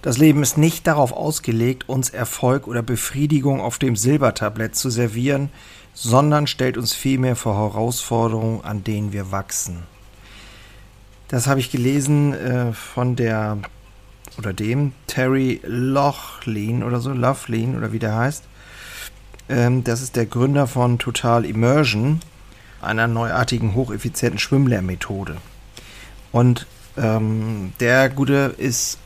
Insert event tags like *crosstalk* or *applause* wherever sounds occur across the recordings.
Das Leben ist nicht darauf ausgelegt, uns Erfolg oder Befriedigung auf dem Silbertablett zu servieren, sondern stellt uns vielmehr vor Herausforderungen, an denen wir wachsen. Das habe ich gelesen äh, von der oder dem Terry Lochlin oder so, Loughlin oder wie der heißt. Ähm, das ist der Gründer von Total Immersion, einer neuartigen, hocheffizienten Schwimmlehrmethode. Und ähm, der Gute ist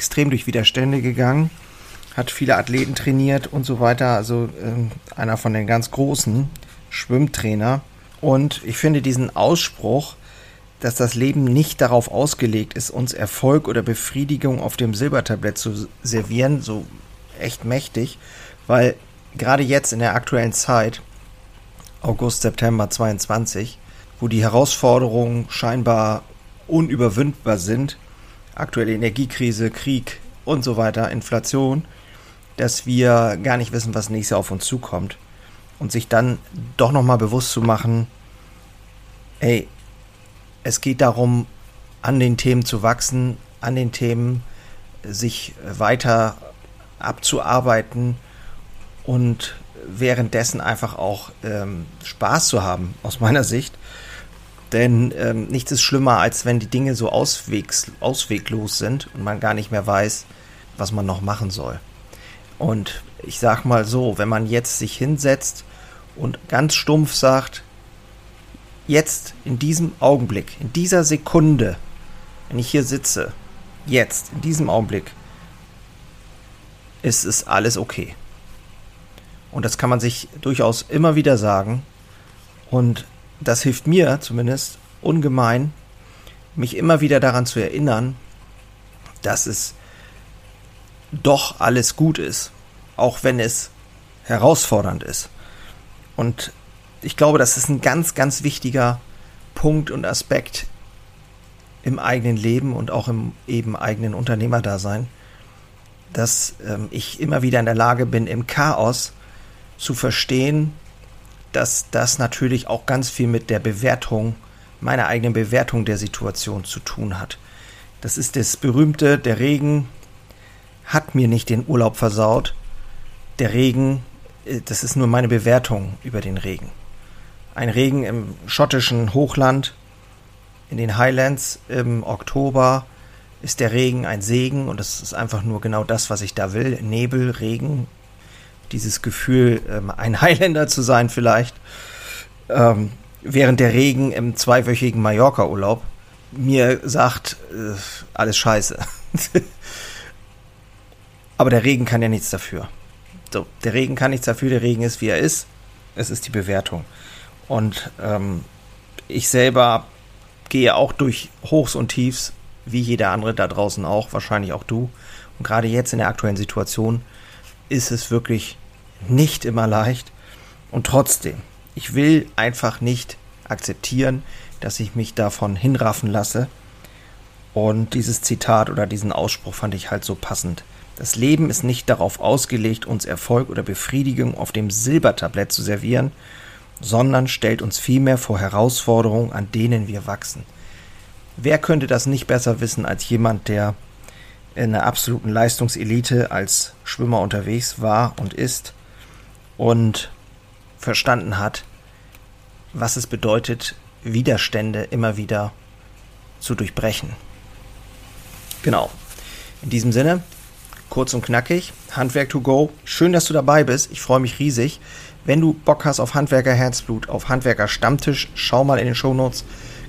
extrem durch Widerstände gegangen, hat viele Athleten trainiert und so weiter. Also äh, einer von den ganz großen Schwimmtrainer. Und ich finde diesen Ausspruch, dass das Leben nicht darauf ausgelegt ist, uns Erfolg oder Befriedigung auf dem Silbertablett zu servieren, so echt mächtig, weil gerade jetzt in der aktuellen Zeit, August, September 22, wo die Herausforderungen scheinbar unüberwindbar sind, aktuelle Energiekrise, Krieg und so weiter, Inflation, dass wir gar nicht wissen, was nächstes Jahr auf uns zukommt. Und sich dann doch nochmal bewusst zu machen, ey, es geht darum, an den Themen zu wachsen, an den Themen sich weiter abzuarbeiten und währenddessen einfach auch ähm, Spaß zu haben, aus meiner Sicht. Denn ähm, nichts ist schlimmer, als wenn die Dinge so auswegs, ausweglos sind und man gar nicht mehr weiß, was man noch machen soll. Und ich sag mal so, wenn man jetzt sich hinsetzt und ganz stumpf sagt, jetzt in diesem Augenblick, in dieser Sekunde, wenn ich hier sitze, jetzt, in diesem Augenblick, ist es alles okay. Und das kann man sich durchaus immer wieder sagen. Und das hilft mir zumindest ungemein, mich immer wieder daran zu erinnern, dass es doch alles gut ist, auch wenn es herausfordernd ist. Und ich glaube, das ist ein ganz, ganz wichtiger Punkt und Aspekt im eigenen Leben und auch im eben eigenen Unternehmerdasein, dass ähm, ich immer wieder in der Lage bin, im Chaos zu verstehen, dass das natürlich auch ganz viel mit der Bewertung, meiner eigenen Bewertung der Situation zu tun hat. Das ist das berühmte, der Regen hat mir nicht den Urlaub versaut. Der Regen, äh, das ist nur meine Bewertung über den Regen. Ein Regen im schottischen Hochland, in den Highlands im Oktober ist der Regen ein Segen und das ist einfach nur genau das, was ich da will. Nebel, Regen, dieses Gefühl, ähm, ein Highlander zu sein vielleicht, ähm, während der Regen im zweiwöchigen Mallorca-Urlaub mir sagt, äh, alles scheiße. *laughs* Aber der Regen kann ja nichts dafür. So, der Regen kann nichts dafür, der Regen ist, wie er ist. Es ist die Bewertung. Und ähm, ich selber gehe auch durch Hochs und Tiefs, wie jeder andere da draußen auch, wahrscheinlich auch du. Und gerade jetzt in der aktuellen Situation ist es wirklich nicht immer leicht. Und trotzdem, ich will einfach nicht akzeptieren, dass ich mich davon hinraffen lasse. Und dieses Zitat oder diesen Ausspruch fand ich halt so passend. Das Leben ist nicht darauf ausgelegt, uns Erfolg oder Befriedigung auf dem Silbertablett zu servieren, sondern stellt uns vielmehr vor Herausforderungen, an denen wir wachsen. Wer könnte das nicht besser wissen als jemand, der in der absoluten Leistungselite als Schwimmer unterwegs war und ist und verstanden hat, was es bedeutet, Widerstände immer wieder zu durchbrechen. Genau. In diesem Sinne, kurz und knackig, Handwerk to go. Schön, dass du dabei bist. Ich freue mich riesig. Wenn du Bock hast auf Handwerker Herzblut, auf Handwerker Stammtisch, schau mal in den Shownotes,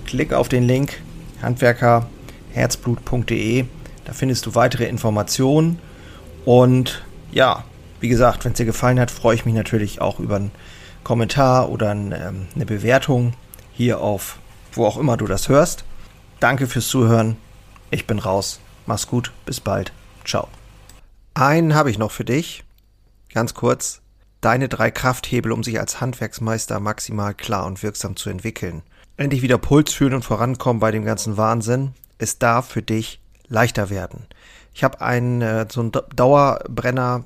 klick auf den Link handwerkerherzblut.de. Da findest du weitere Informationen und ja, wie gesagt, wenn es dir gefallen hat, freue ich mich natürlich auch über einen Kommentar oder ähm, eine Bewertung hier auf wo auch immer du das hörst. Danke fürs Zuhören. Ich bin raus. Mach's gut. Bis bald. Ciao. Einen habe ich noch für dich. Ganz kurz. Deine drei Krafthebel, um sich als Handwerksmeister maximal klar und wirksam zu entwickeln. Endlich wieder Puls fühlen und vorankommen bei dem ganzen Wahnsinn. Es darf für dich leichter werden. Ich habe einen äh, so einen Dauerbrenner